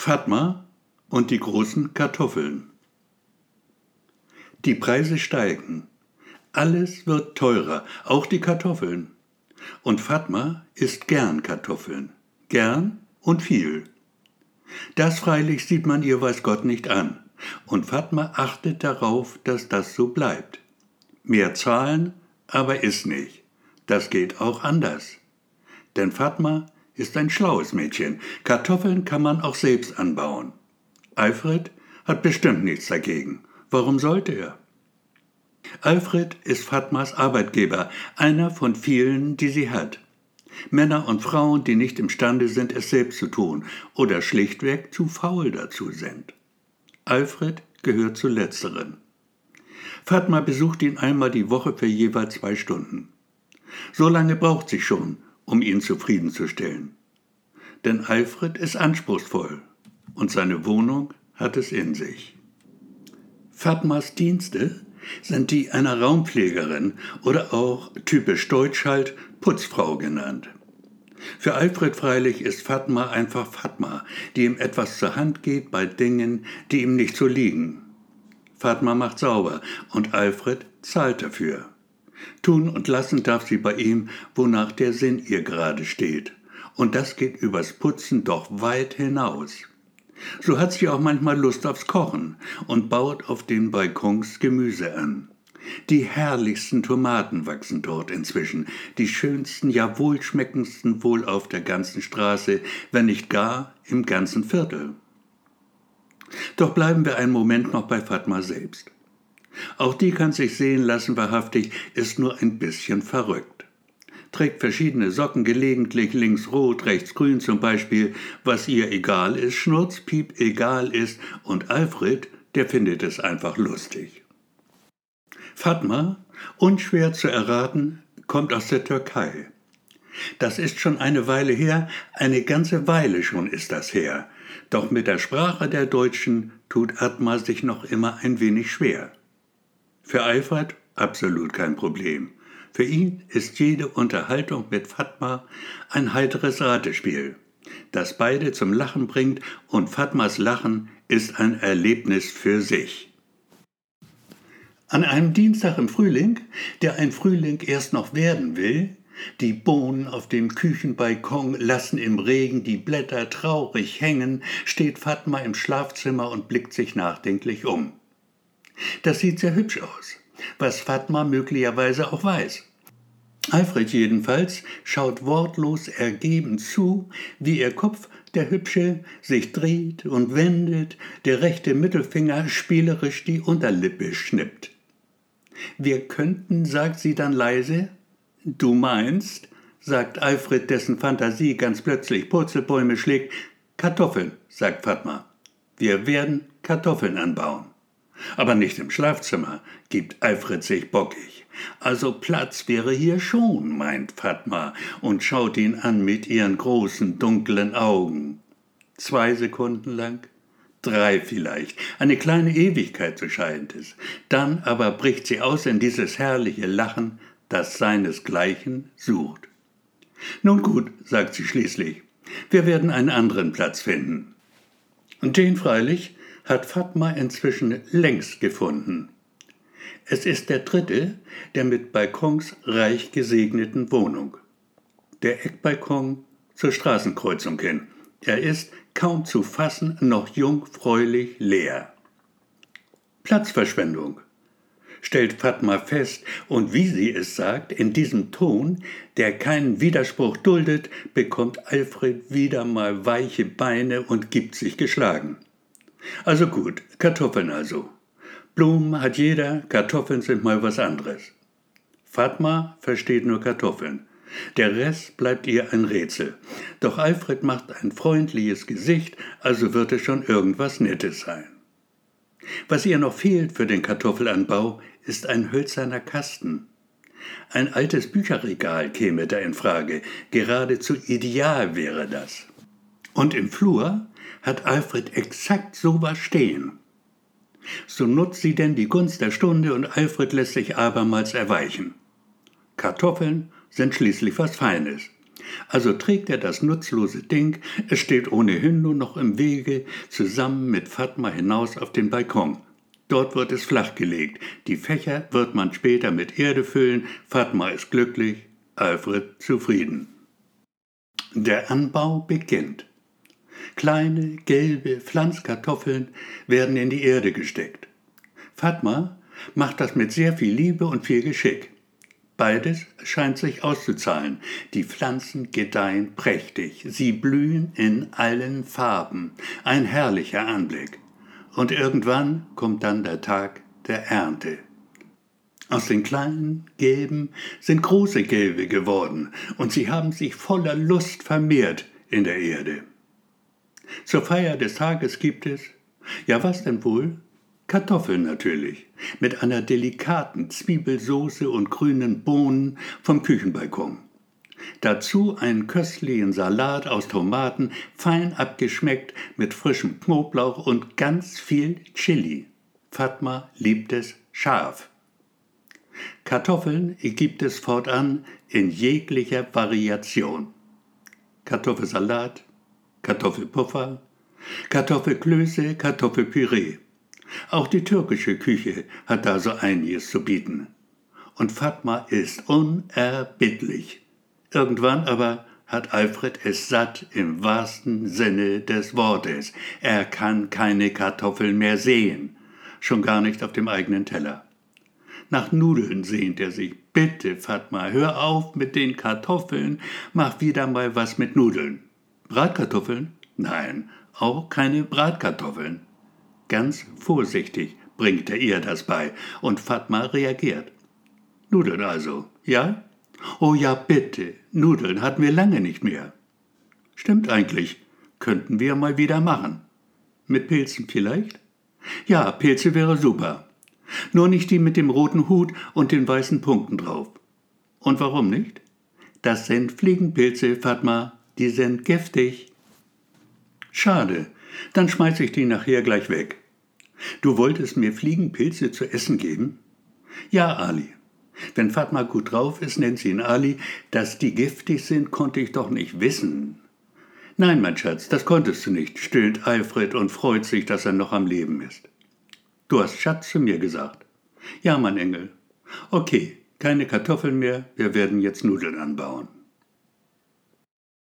Fatma und die großen Kartoffeln. Die Preise steigen. Alles wird teurer, auch die Kartoffeln. Und Fatma isst gern Kartoffeln. Gern und viel. Das freilich sieht man ihr weiß Gott nicht an. Und Fatma achtet darauf, dass das so bleibt. Mehr zahlen, aber ist nicht. Das geht auch anders. Denn Fatma ist ein schlaues Mädchen. Kartoffeln kann man auch selbst anbauen. Alfred hat bestimmt nichts dagegen. Warum sollte er? Alfred ist Fatmas Arbeitgeber, einer von vielen, die sie hat. Männer und Frauen, die nicht imstande sind, es selbst zu tun oder schlichtweg zu faul dazu sind. Alfred gehört zu letzteren. Fatma besucht ihn einmal die Woche für jeweils zwei Stunden. So lange braucht sie schon, um ihn zufriedenzustellen. Denn Alfred ist anspruchsvoll und seine Wohnung hat es in sich. Fatmas Dienste sind die einer Raumpflegerin oder auch typisch deutsch halt Putzfrau genannt. Für Alfred freilich ist Fatma einfach Fatma, die ihm etwas zur Hand geht bei Dingen, die ihm nicht so liegen. Fatma macht sauber und Alfred zahlt dafür. Tun und lassen darf sie bei ihm, wonach der Sinn ihr gerade steht. Und das geht übers Putzen doch weit hinaus. So hat sie auch manchmal Lust aufs Kochen und baut auf den Balkons Gemüse an. Die herrlichsten Tomaten wachsen dort inzwischen, die schönsten, ja wohlschmeckendsten wohl auf der ganzen Straße, wenn nicht gar im ganzen Viertel. Doch bleiben wir einen Moment noch bei Fatma selbst. Auch die kann sich sehen lassen, wahrhaftig, ist nur ein bisschen verrückt. Trägt verschiedene Socken, gelegentlich links rot, rechts grün zum Beispiel, was ihr egal ist, Schnurzpiep egal ist und Alfred, der findet es einfach lustig. Fatma, unschwer zu erraten, kommt aus der Türkei. Das ist schon eine Weile her, eine ganze Weile schon ist das her. Doch mit der Sprache der Deutschen tut Atma sich noch immer ein wenig schwer. Für Alfred absolut kein Problem. Für ihn ist jede Unterhaltung mit Fatma ein heiteres Ratespiel, das beide zum Lachen bringt und Fatmas Lachen ist ein Erlebnis für sich. An einem Dienstag im Frühling, der ein Frühling erst noch werden will, die Bohnen auf dem Küchenbalkon lassen im Regen die Blätter traurig hängen, steht Fatma im Schlafzimmer und blickt sich nachdenklich um. Das sieht sehr hübsch aus, was Fatma möglicherweise auch weiß. Alfred jedenfalls schaut wortlos ergeben zu, wie ihr Kopf, der Hübsche, sich dreht und wendet, der rechte Mittelfinger spielerisch die Unterlippe schnippt. Wir könnten, sagt sie dann leise, du meinst, sagt Alfred, dessen Fantasie ganz plötzlich Purzelbäume schlägt, Kartoffeln, sagt Fatma. Wir werden Kartoffeln anbauen. Aber nicht im Schlafzimmer, gibt Alfred sich bockig. Also Platz wäre hier schon, meint Fatma und schaut ihn an mit ihren großen, dunklen Augen. Zwei Sekunden lang, drei vielleicht, eine kleine Ewigkeit, so scheint es. Dann aber bricht sie aus in dieses herrliche Lachen, das seinesgleichen sucht. Nun gut, sagt sie schließlich, wir werden einen anderen Platz finden. Und den freilich hat Fatma inzwischen längst gefunden. Es ist der dritte der mit Balkons reich gesegneten Wohnung. Der Eckbalkon zur Straßenkreuzung hin. Er ist kaum zu fassen, noch jungfräulich leer. Platzverschwendung, stellt Fatma fest, und wie sie es sagt, in diesem Ton, der keinen Widerspruch duldet, bekommt Alfred wieder mal weiche Beine und gibt sich geschlagen. Also gut, Kartoffeln also. Blumen hat jeder, Kartoffeln sind mal was anderes. Fatma versteht nur Kartoffeln. Der Rest bleibt ihr ein Rätsel. Doch Alfred macht ein freundliches Gesicht, also wird es schon irgendwas Nettes sein. Was ihr noch fehlt für den Kartoffelanbau, ist ein hölzerner Kasten. Ein altes Bücherregal käme da in Frage, geradezu ideal wäre das. Und im Flur hat Alfred exakt sowas stehen. So nutzt sie denn die Gunst der Stunde und Alfred lässt sich abermals erweichen. Kartoffeln sind schließlich was Feines. Also trägt er das nutzlose Ding, es steht ohnehin nur noch im Wege, zusammen mit Fatma hinaus auf den Balkon. Dort wird es flachgelegt. Die Fächer wird man später mit Erde füllen. Fatma ist glücklich, Alfred zufrieden. Der Anbau beginnt. Kleine, gelbe Pflanzkartoffeln werden in die Erde gesteckt. Fatma macht das mit sehr viel Liebe und viel Geschick. Beides scheint sich auszuzahlen. Die Pflanzen gedeihen prächtig, sie blühen in allen Farben. Ein herrlicher Anblick. Und irgendwann kommt dann der Tag der Ernte. Aus den kleinen gelben sind große gelbe geworden und sie haben sich voller Lust vermehrt in der Erde. Zur Feier des Tages gibt es, ja was denn wohl? Kartoffeln natürlich, mit einer delikaten Zwiebelsoße und grünen Bohnen vom Küchenbalkon. Dazu einen köstlichen Salat aus Tomaten, fein abgeschmeckt mit frischem Knoblauch und ganz viel Chili. Fatma liebt es scharf. Kartoffeln gibt es fortan in jeglicher Variation. Kartoffelsalat, Kartoffelpuffer, Kartoffelklöße, Kartoffelpüree. Auch die türkische Küche hat da so einiges zu bieten. Und Fatma ist unerbittlich. Irgendwann aber hat Alfred es satt im wahrsten Sinne des Wortes. Er kann keine Kartoffeln mehr sehen, schon gar nicht auf dem eigenen Teller. Nach Nudeln sehnt er sich. Bitte, Fatma, hör auf mit den Kartoffeln, mach wieder mal was mit Nudeln. Bratkartoffeln? Nein, auch keine Bratkartoffeln. Ganz vorsichtig bringt er ihr das bei, und Fatma reagiert. Nudeln also, ja? Oh ja, bitte, Nudeln hatten wir lange nicht mehr. Stimmt eigentlich, könnten wir mal wieder machen. Mit Pilzen vielleicht? Ja, Pilze wäre super. Nur nicht die mit dem roten Hut und den weißen Punkten drauf. Und warum nicht? Das sind Fliegenpilze, Fatma, die sind giftig. Schade, dann schmeiß ich die nachher gleich weg. Du wolltest mir Fliegenpilze zu essen geben? Ja, Ali. Wenn Fatma gut drauf ist, nennt sie ihn Ali. Dass die giftig sind, konnte ich doch nicht wissen. Nein, mein Schatz, das konntest du nicht, stillt Alfred und freut sich, dass er noch am Leben ist. Du hast Schatz zu mir gesagt. Ja, mein Engel. Okay, keine Kartoffeln mehr, wir werden jetzt Nudeln anbauen.